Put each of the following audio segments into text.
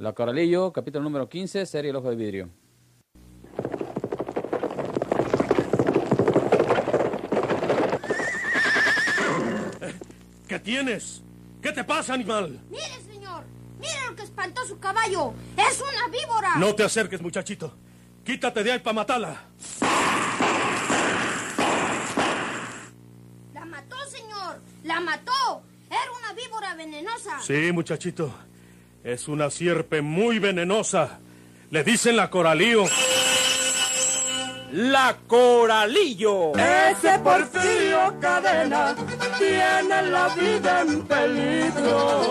La Coralillo, capítulo número 15, serie El Ojo de Vidrio. ¿Qué tienes? ¿Qué te pasa, animal? Mire, señor. Mire lo que espantó su caballo. Es una víbora. No te acerques, muchachito. Quítate de ahí para matarla. La mató, señor. La mató. Era una víbora venenosa. Sí, muchachito. Es una sierpe muy venenosa. Le dicen la coralío. La Coralillo. Ese Porfirio Cadena tiene la vida en peligro.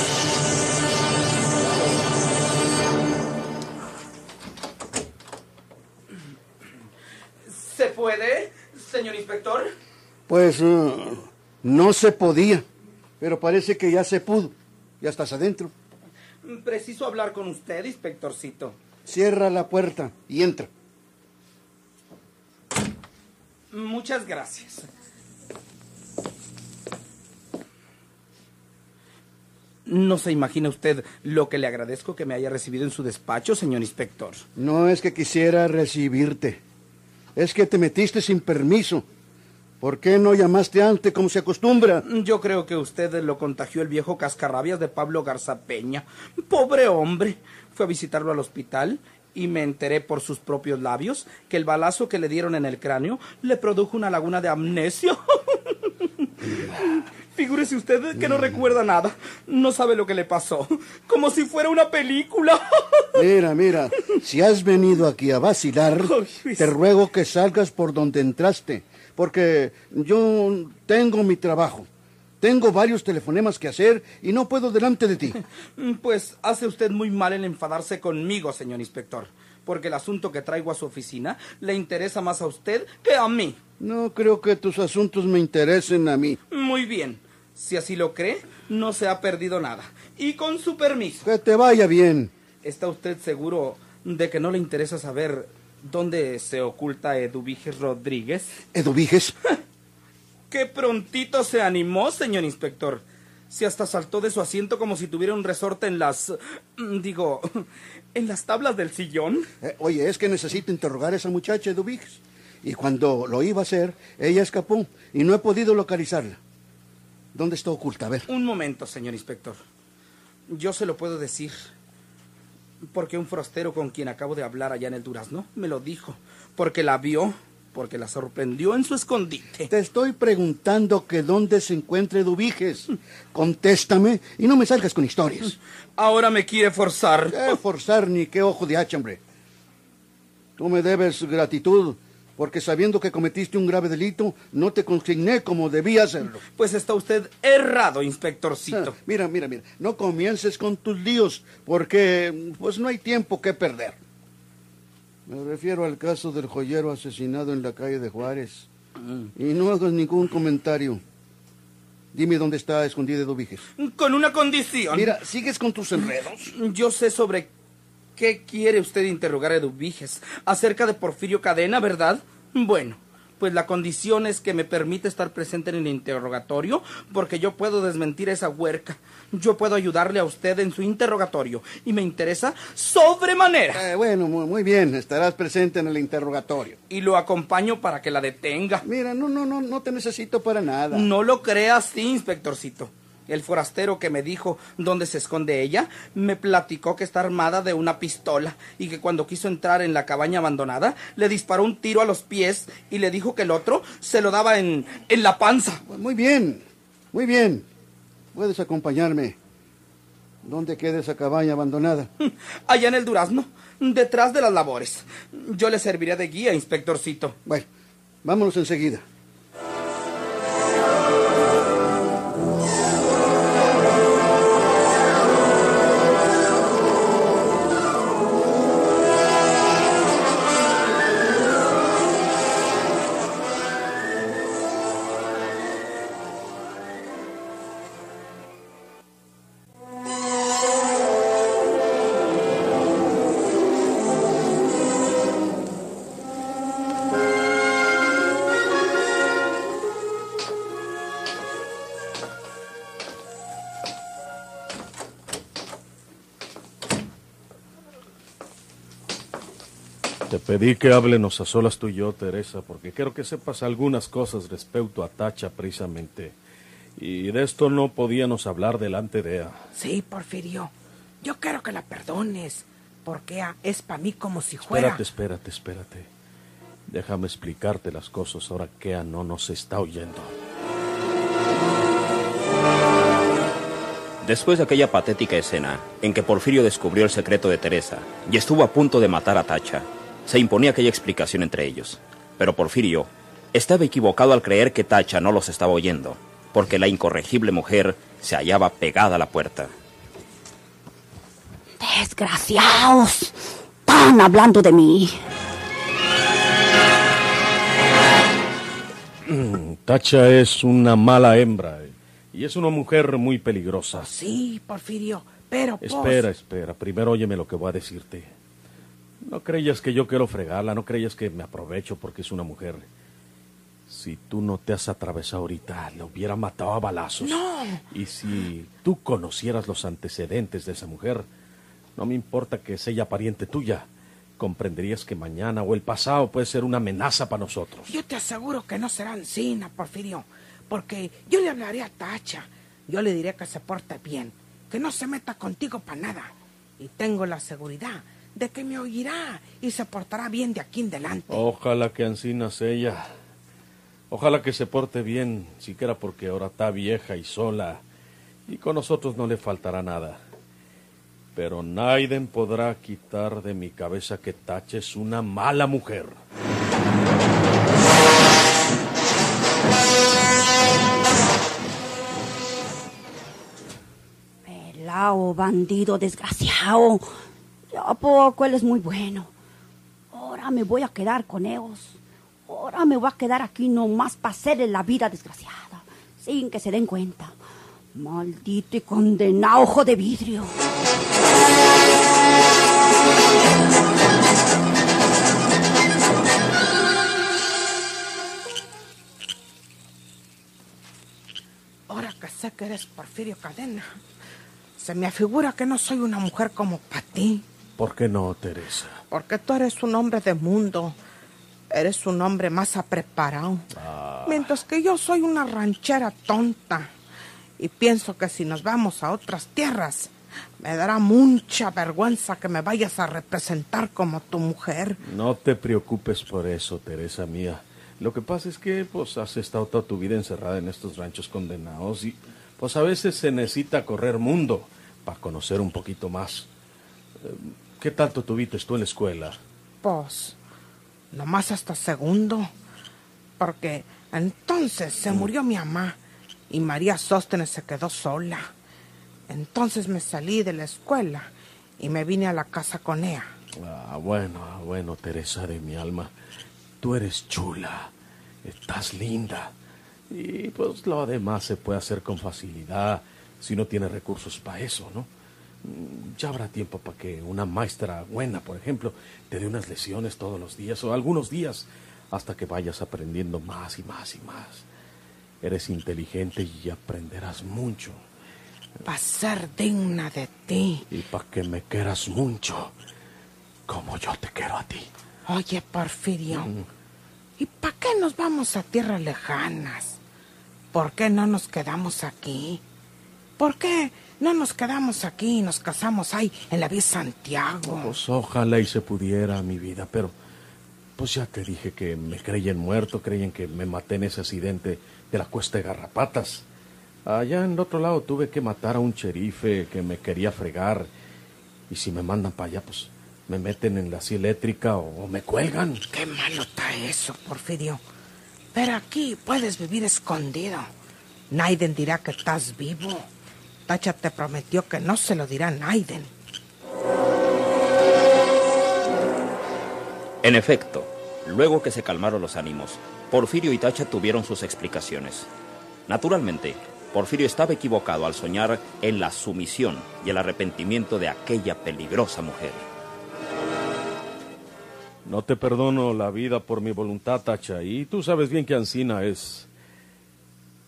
¿Se puede, señor inspector? Pues eh, no se podía, pero parece que ya se pudo. Ya estás adentro. Preciso hablar con usted, inspectorcito. Cierra la puerta y entra. Muchas gracias. No se imagina usted lo que le agradezco que me haya recibido en su despacho, señor inspector. No es que quisiera recibirte. Es que te metiste sin permiso. ¿Por qué no llamaste antes como se acostumbra? Yo creo que usted lo contagió el viejo cascarrabias de Pablo Garzapeña. Pobre hombre. Fue a visitarlo al hospital y me enteré por sus propios labios que el balazo que le dieron en el cráneo le produjo una laguna de amnesia. Figúrese usted que no recuerda nada. No sabe lo que le pasó. Como si fuera una película. Mira, mira, si has venido aquí a vacilar, te ruego que salgas por donde entraste, porque yo tengo mi trabajo. Tengo varios telefonemas que hacer y no puedo delante de ti. Pues hace usted muy mal en enfadarse conmigo, señor inspector, porque el asunto que traigo a su oficina le interesa más a usted que a mí. No creo que tus asuntos me interesen a mí. Muy bien. Si así lo cree, no se ha perdido nada. Y con su permiso. Que te vaya bien. ¿Está usted seguro de que no le interesa saber dónde se oculta Eduviges Rodríguez? ¿Eduviges? ¡Qué prontito se animó, señor inspector! Se hasta saltó de su asiento como si tuviera un resorte en las... mm, digo, en las tablas del sillón. Eh, oye, es que necesito interrogar a esa muchacha Eduviges. Y cuando lo iba a hacer, ella escapó y no he podido localizarla. ¿Dónde está oculta? A ver. Un momento, señor inspector. Yo se lo puedo decir. Porque un forastero con quien acabo de hablar allá en el Durazno me lo dijo. Porque la vio, porque la sorprendió en su escondite. Te estoy preguntando que dónde se encuentra Eduviges. Contéstame y no me salgas con historias. Ahora me quiere forzar. ¿Qué forzar ni qué ojo de hacha, hombre? Tú me debes gratitud, porque sabiendo que cometiste un grave delito, no te consigné como debía hacerlo. Pues está usted errado, inspectorcito. Ah, Mira, mira, mira, no comiences con tus líos, porque pues no hay tiempo que perder. Me refiero al caso del joyero asesinado en la calle de Juárez. Y no hagas ningún comentario. Dime dónde está escondida Eduviges. Con una condición. Mira, sigues con tus enredos. Yo sé sobre qué quiere usted interrogar a Eduviges. Acerca de Porfirio Cadena, ¿verdad? Bueno, pues la condición es que me permite estar presente en el interrogatorio porque yo puedo desmentir a esa huerca. Yo puedo ayudarle a usted en su interrogatorio y me interesa sobremanera. Eh, bueno, muy, muy bien, estarás presente en el interrogatorio. Y lo acompaño para que la detenga. Mira, no, no, no, no te necesito para nada. No lo crea así, inspectorcito. El forastero que me dijo dónde se esconde ella me platicó que está armada de una pistola y que cuando quiso entrar en la cabaña abandonada le disparó un tiro a los pies y le dijo que el otro se lo daba en, en la panza. Muy bien, muy bien. Puedes acompañarme. ¿Dónde queda esa cabaña abandonada? Allá en el durazno, detrás de las labores. Yo le serviría de guía, inspectorcito. Bueno, vámonos enseguida. Te pedí que háblenos a solas tú y yo, Teresa, porque quiero que sepas algunas cosas respecto a Tacha precisamente. Y de esto no podíamos hablar delante de ella. Sí, Porfirio. Yo quiero que la perdones, porque es para mí como si fuera... Espérate, espérate, espérate. Déjame explicarte las cosas ahora que ella no nos está oyendo. Después de aquella patética escena en que Porfirio descubrió el secreto de Teresa y estuvo a punto de matar a Tacha, se imponía aquella explicación entre ellos. Pero Porfirio estaba equivocado al creer que Tacha no los estaba oyendo, porque la incorregible mujer se hallaba pegada a la puerta. Desgraciados, están hablando de mí. Tacha es una mala hembra y es una mujer muy peligrosa. Sí, Porfirio, pero... Espera, espera. Primero óyeme lo que voy a decirte. No creías que yo quiero fregarla, no creías que me aprovecho porque es una mujer. Si tú no te has atravesado ahorita, la hubiera matado a balazos. No. Y si tú conocieras los antecedentes de esa mujer, no me importa que sea ella pariente tuya, comprenderías que mañana o el pasado puede ser una amenaza para nosotros. Yo te aseguro que no será encina, Porfirio, porque yo le hablaré a Tacha. Yo le diré que se porte bien, que no se meta contigo para nada. Y tengo la seguridad de que me oirá y se portará bien de aquí en adelante. Ojalá que Ancinas ella. Ojalá que se porte bien, siquiera porque ahora está vieja y sola. Y con nosotros no le faltará nada. Pero Naiden podrá quitar de mi cabeza que Tacha es una mala mujer. Pelao, bandido desgraciado. ¿A poco él es muy bueno? Ahora me voy a quedar con ellos. Ahora me voy a quedar aquí nomás para hacerle la vida desgraciada, sin que se den cuenta. Maldito y condenado ojo de vidrio. Ahora que sé que eres Porfirio Cadena, se me afigura que no soy una mujer como para ti, ¿Por qué no, Teresa? porque tú eres un hombre de mundo, eres un hombre más apreparado, mientras que yo soy una ranchera tonta. Y pienso que si nos vamos a otras tierras, me dará mucha vergüenza que me vayas a representar como tu mujer. No te preocupes por eso, Teresa mía. Lo que pasa es que pues has estado toda tu vida encerrada en estos ranchos condenados y pues a veces se necesita correr mundo para conocer un poquito más. ¿Qué tanto tuviste tú en la escuela? Pues, nomás hasta segundo, porque entonces se murió mi mamá y María Sóstenes se quedó sola. Entonces me salí de la escuela y me vine a la casa con ella. Ah, bueno, ah, bueno, Teresa de mi alma. Tú eres chula, estás linda. Y pues lo demás se puede hacer con facilidad si no tiene recursos para eso, ¿no? Mm, Ya habrá tiempo para que una maestra buena, por ejemplo, te dé unas lesiones todos los días o algunos días hasta que vayas aprendiendo más y más y más. Eres inteligente y aprenderás mucho. Para ser digna de ti. Y para que me quieras mucho, como yo te quiero a ti. Oye, Porfirio, ¿y para qué nos vamos a tierras lejanas? ¿Por qué no nos quedamos aquí? ¿Por qué no nos quedamos aquí y nos casamos ahí en la vía Santiago? Pues ojalá y se pudiera mi vida, pero pues ya te dije que me creían muerto, creían que me maté en ese accidente de la cuesta de Garrapatas. Allá en el otro lado tuve que matar a un sherife que me quería fregar. Y si me mandan para allá, pues me meten en la silla eléctrica o, o me cuelgan. Qué malo está eso, Porfirio. Pero aquí puedes vivir escondido. Naiden dirá que estás vivo. Tacha te prometió que no se lo dirá a Naiden. En efecto, luego que se calmaron los ánimos, Porfirio y Tacha tuvieron sus explicaciones. Naturalmente, Porfirio estaba equivocado al soñar en la sumisión y el arrepentimiento de aquella peligrosa mujer. No te perdono la vida por mi voluntad, Tacha, y tú sabes bien que Ancina es.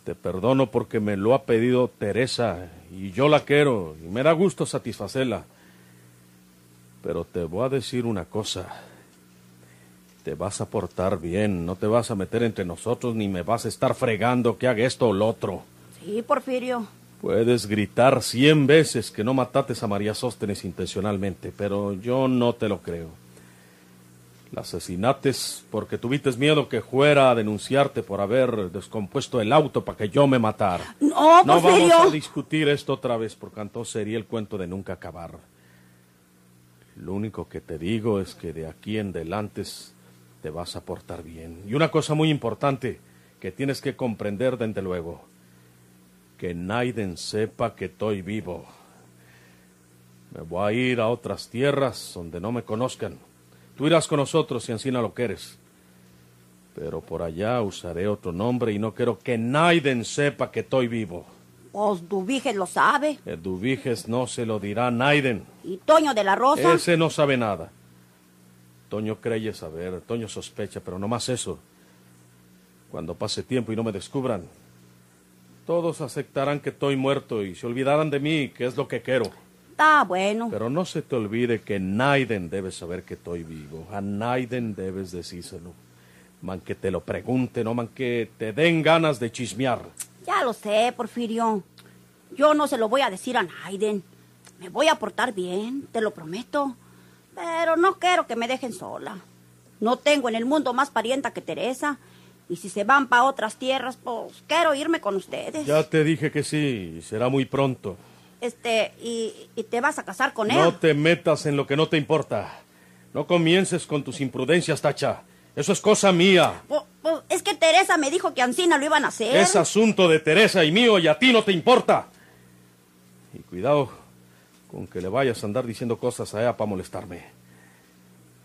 Te perdono porque me lo ha pedido Teresa y yo la quiero y me da gusto satisfacerla. Pero te voy a decir una cosa. Te vas a portar bien, no te vas a meter entre nosotros ni me vas a estar fregando que haga esto o lo otro. Sí, Porfirio. Puedes gritar cien veces que no matates a María Sóstenes intencionalmente, pero yo no te lo creo. La asesinates porque tuviste miedo que fuera a denunciarte por haber descompuesto el auto para que yo me matara. No, No vamos a discutir esto otra vez porque entonces sería el cuento de nunca acabar. Lo único que te digo es que de aquí en adelante te vas a portar bien. Y una cosa muy importante que tienes que comprender desde luego, que Naiden sepa que estoy vivo. Me voy a ir a otras tierras donde no me conozcan. Tú irás con nosotros si encina lo quieres. Pero por allá usaré otro nombre y no quiero que Naiden sepa que estoy vivo. Pues Dubiges lo sabe. El Dubiges no se lo dirá a Naiden. Y Toño de la Rosa. Ese no sabe nada. Toño cree saber, Toño sospecha, pero no más eso. Cuando pase tiempo y no me descubran, todos aceptarán que estoy muerto y se olvidarán de mí, que es lo que quiero. Está bueno. Pero no se te olvide que Naiden debe saber que estoy vivo. A Naiden debes decírselo. Man que te lo pregunte, no man que te den ganas de chismear. Ya lo sé, Porfirio. Yo no se lo voy a decir a Naiden. Me voy a portar bien, te lo prometo. Pero no quiero que me dejen sola. No tengo en el mundo más parienta que Teresa. Y si se van para otras tierras, pues quiero irme con ustedes. Ya te dije que sí, y será muy pronto. Este, y, y te vas a casar con él. No te metas en lo que no te importa. No comiences con tus imprudencias, Tacha. Eso es cosa mía. Es que Teresa me dijo que Ancina lo iban a hacer. Es asunto de Teresa y mío y a ti no te importa. Y cuidado con que le vayas a andar diciendo cosas a ella para molestarme.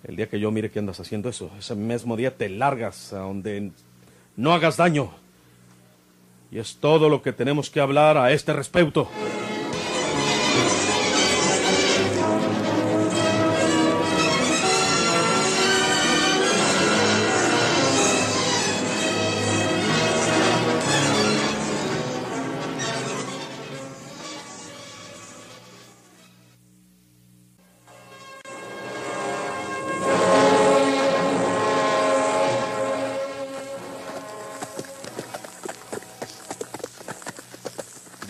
El día que yo mire que andas haciendo eso, ese mismo día te largas a donde no hagas daño. Y es todo lo que tenemos que hablar a este respecto.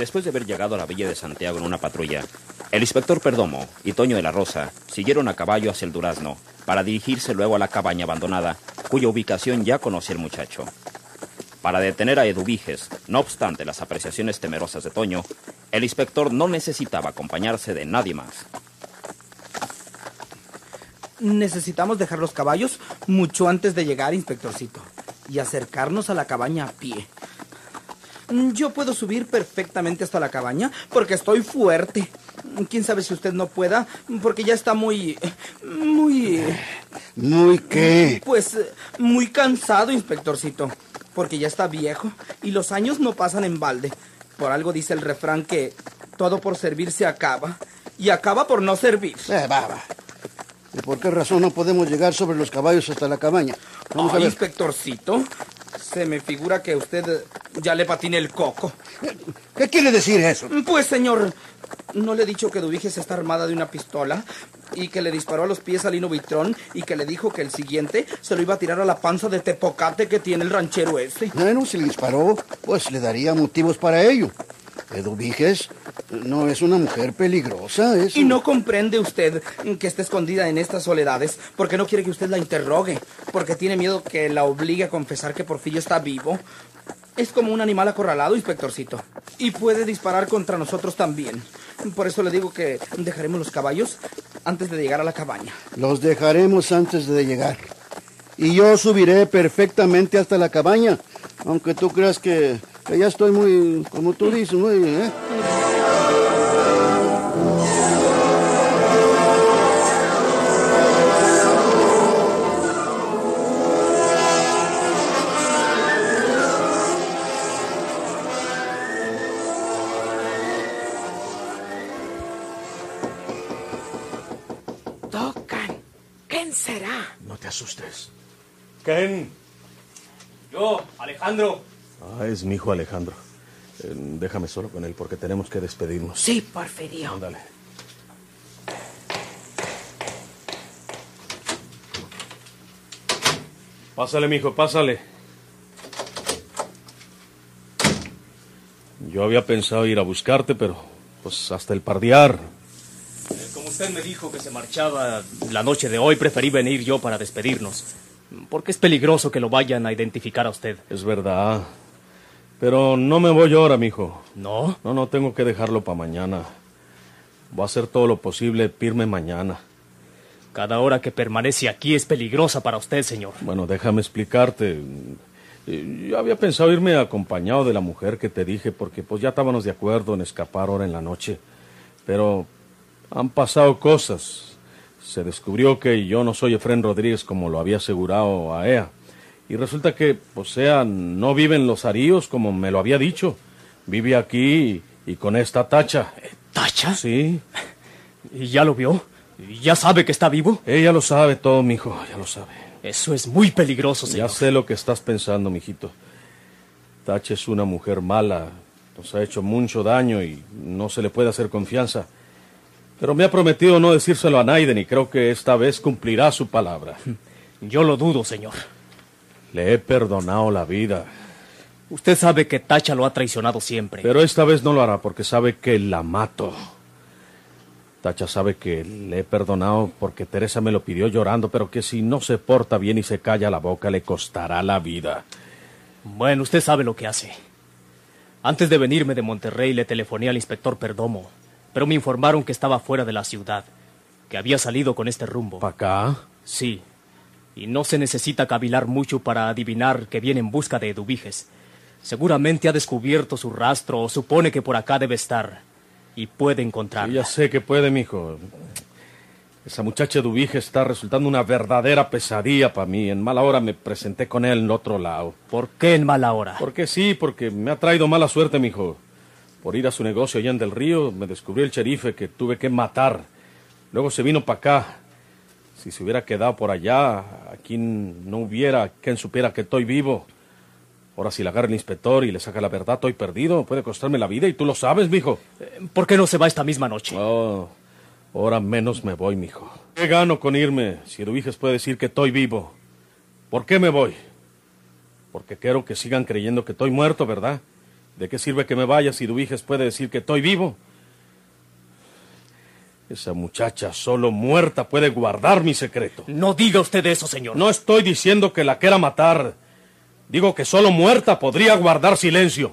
Después de haber llegado a la villa de Santiago en una patrulla, el inspector Perdomo y Toño de la Rosa siguieron a caballo hacia el Durazno para dirigirse luego a la cabaña abandonada, cuya ubicación ya conocía el muchacho. Para detener a Eduviges, no obstante las apreciaciones temerosas de Toño, el inspector no necesitaba acompañarse de nadie más. Necesitamos dejar los caballos mucho antes de llegar, inspectorcito, y acercarnos a la cabaña a pie. Mm, Yo puedo subir perfectamente hasta la cabaña porque estoy fuerte. Quién sabe si usted no pueda, porque ya está muy. muy. ¿Muy qué? Pues muy cansado, inspectorcito, porque ya está viejo y los años no pasan en balde. Por algo dice el refrán que todo por servir se acaba y acaba por no servir. Eh, va, va. ¿Y por qué razón no podemos llegar sobre los caballos hasta la cabaña? Vamos a ver. inspectorcito, se me figura que usted ya le patina el coco. ¿Qué quiere decir eso? Pues, señor, ¿no le he dicho que Duviges está armada de una pistola? Y que le disparó a los pies a Lino Vitrón y que le dijo que el siguiente se lo iba a tirar a la panza de tepocate que tiene el ranchero ese. Bueno, si le disparó, pues le daría motivos para ello. Eduviges no es una mujer peligrosa, es... Y no comprende usted que está escondida en estas soledades porque no quiere que usted la interrogue, porque tiene miedo que la obligue a confesar que Porfirio está vivo. Es como un animal acorralado, inspectorcito. Y puede disparar contra nosotros también. Por eso le digo que dejaremos los caballos antes de llegar a la cabaña. Los dejaremos antes de llegar. Y yo subiré perfectamente hasta la cabaña, aunque tú creas que, ya estoy muy, como tú dices, muy... ¿eh? ¿Quién? Yo, Alejandro. Ah, es mi hijo Alejandro. Eh, déjame solo con él porque tenemos que despedirnos. Sí, Porfirio. Ándale. Pásale, mijo, pásale. Yo había pensado ir a buscarte, pero pues hasta el pardear. Como usted me dijo que se marchaba la noche de hoy, preferí venir yo para despedirnos. Porque es peligroso que lo vayan a identificar a usted. Es verdad. Pero no me voy ahora, mijo. ¿No? No, no, tengo que dejarlo para mañana. Voy a hacer todo lo posible, pirme mañana. Cada hora que permanece aquí es peligrosa para usted, señor. Bueno, déjame explicarte. Eh, Yo había pensado irme acompañado de la mujer que te dije, porque pues ya estábamos de acuerdo en escapar ahora en la noche. Pero han pasado cosas. Se descubrió que yo no soy Efren Rodríguez como lo había asegurado a ella. Y resulta que, o sea, no vive en los aríos como me lo había dicho. Vive aquí y, y con esta tacha. ¿Tacha? Sí. ¿Y ya lo vio? ¿Ya sabe que está vivo? Ella lo sabe todo, mijo, ya lo sabe. Eso es muy peligroso, señor. Ya sé lo que estás pensando, mijito. Tacha es una mujer mala, nos ha hecho mucho daño y no se le puede hacer confianza. Pero me ha prometido no decírselo a Naiden y creo que esta vez cumplirá su palabra. Yo lo dudo, señor. Le he perdonado la vida. Usted sabe que Tacha lo ha traicionado siempre. Pero esta vez no lo hará porque sabe que la mato. Tacha sabe que le he perdonado porque Teresa me lo pidió llorando, pero que si no se porta bien y se calla la boca le costará la vida. Bueno, usted sabe lo que hace. Antes de venirme de Monterrey le telefoné al inspector Perdomo, pero me informaron que estaba fuera de la ciudad, que había salido con este rumbo. ¿Para acá? Sí. Y no se necesita cavilar mucho para adivinar que viene en busca de Eduviges. Seguramente ha descubierto su rastro o supone que por acá debe estar. Y puede encontrarla. Sí, ya sé que puede, mijo. Esa muchacha Dubige está resultando una verdadera pesadilla para mí. En mala hora me presenté con él en otro lado. ¿Por qué en mala hora? Porque sí, porque me ha traído mala suerte, mijo. Por ir a su negocio allá en Del Río, me descubrió el sherife que tuve que matar. Luego se vino para acá. Si se hubiera quedado por allá, aquí no hubiera quien supiera que estoy vivo. Ahora si la agarra el inspector y le saca la verdad, estoy perdido. Puede costarme la vida y tú lo sabes, mijo. ¿Por qué no se va esta misma noche? Oh, ahora menos me voy, mijo. ¿Qué gano con irme si Eduviges puede decir que estoy vivo? ¿Por qué me voy? Porque quiero que sigan creyendo que estoy muerto, ¿verdad? ¿De qué sirve que me vaya si Eduviges puede decir que estoy vivo? Esa muchacha solo muerta puede guardar mi secreto. No diga usted eso, señor. No estoy diciendo que la quiera matar. Digo que solo muerta podría guardar silencio.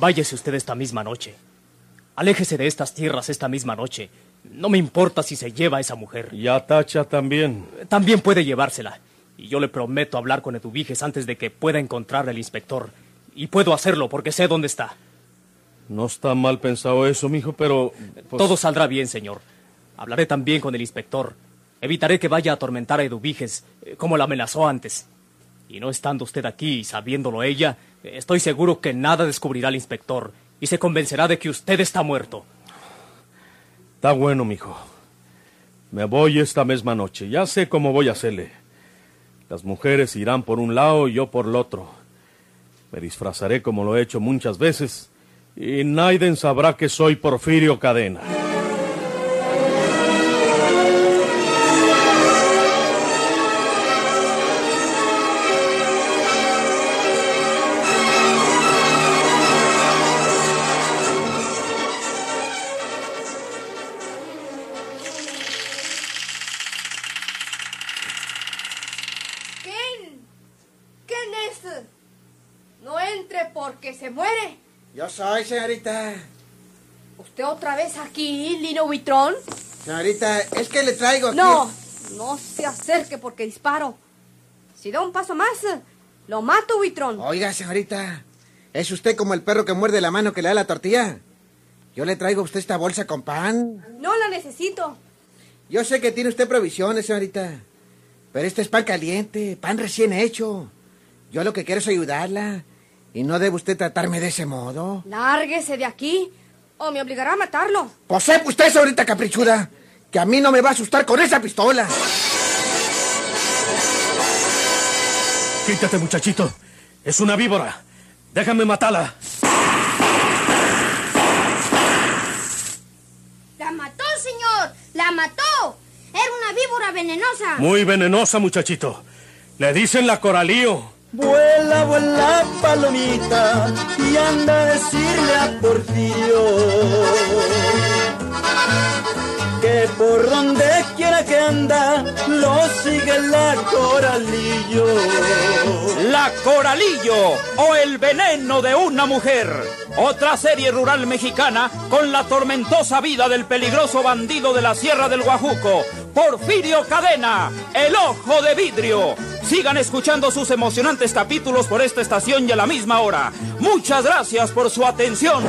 Váyase usted esta misma noche. Aléjese de estas tierras esta misma noche. No me importa si se lleva a esa mujer. Y a Tacha también. También puede llevársela. Y yo le prometo hablar con Eduviges antes de que pueda encontrar al inspector. Y puedo hacerlo porque sé dónde está. No está mal pensado eso, mijo, pero... pues, Todo saldrá bien, señor. Hablaré también con el inspector. Evitaré que vaya a atormentar a Eduviges, eh, como la amenazó antes. Y no estando usted aquí y sabiéndolo ella, estoy seguro que nada descubrirá el inspector y se convencerá de que usted está muerto. Está bueno, mijo. Me voy esta misma noche. Ya sé cómo voy a hacerle. Las mujeres irán por un lado y yo por el otro. Me disfrazaré como lo he hecho muchas veces y Naiden sabrá que soy Porfirio Cadena. Soy, señorita. ¿Usted otra vez aquí, Lino Buitrón? Señorita, es que le traigo... No, no se acerque porque disparo. Si da un paso más, lo mato, Buitrón. Oiga, señorita, ¿es usted como el perro que muerde la mano que le da la tortilla? Yo le traigo a usted esta bolsa con pan. No la necesito. Yo sé que tiene usted provisiones, señorita. Pero este es pan caliente, pan recién hecho. Yo lo que quiero es ayudarla. Y no debe usted tratarme de ese modo. Lárguese de aquí o me obligará a matarlo. Pues sepa usted, ahorita caprichuda, que a mí no me va a asustar con esa pistola. Quítate, muchachito. Es una víbora. Déjame matarla. La mató, señor. La mató. Era una víbora venenosa. Muy venenosa, muchachito. Le dicen la coralío. Vuela, vuela, palomita, y anda a decirle a Porfirio que por donde quiera que anda, lo sigue la coralillo. La Coralillo o el veneno de una mujer. Otra serie rural mexicana con la tormentosa vida del peligroso bandido de la Sierra del Guajuco, Porfirio Cadena, el ojo de vidrio. Sigan escuchando sus emocionantes capítulos por esta estación y a la misma hora. Muchas gracias por su atención.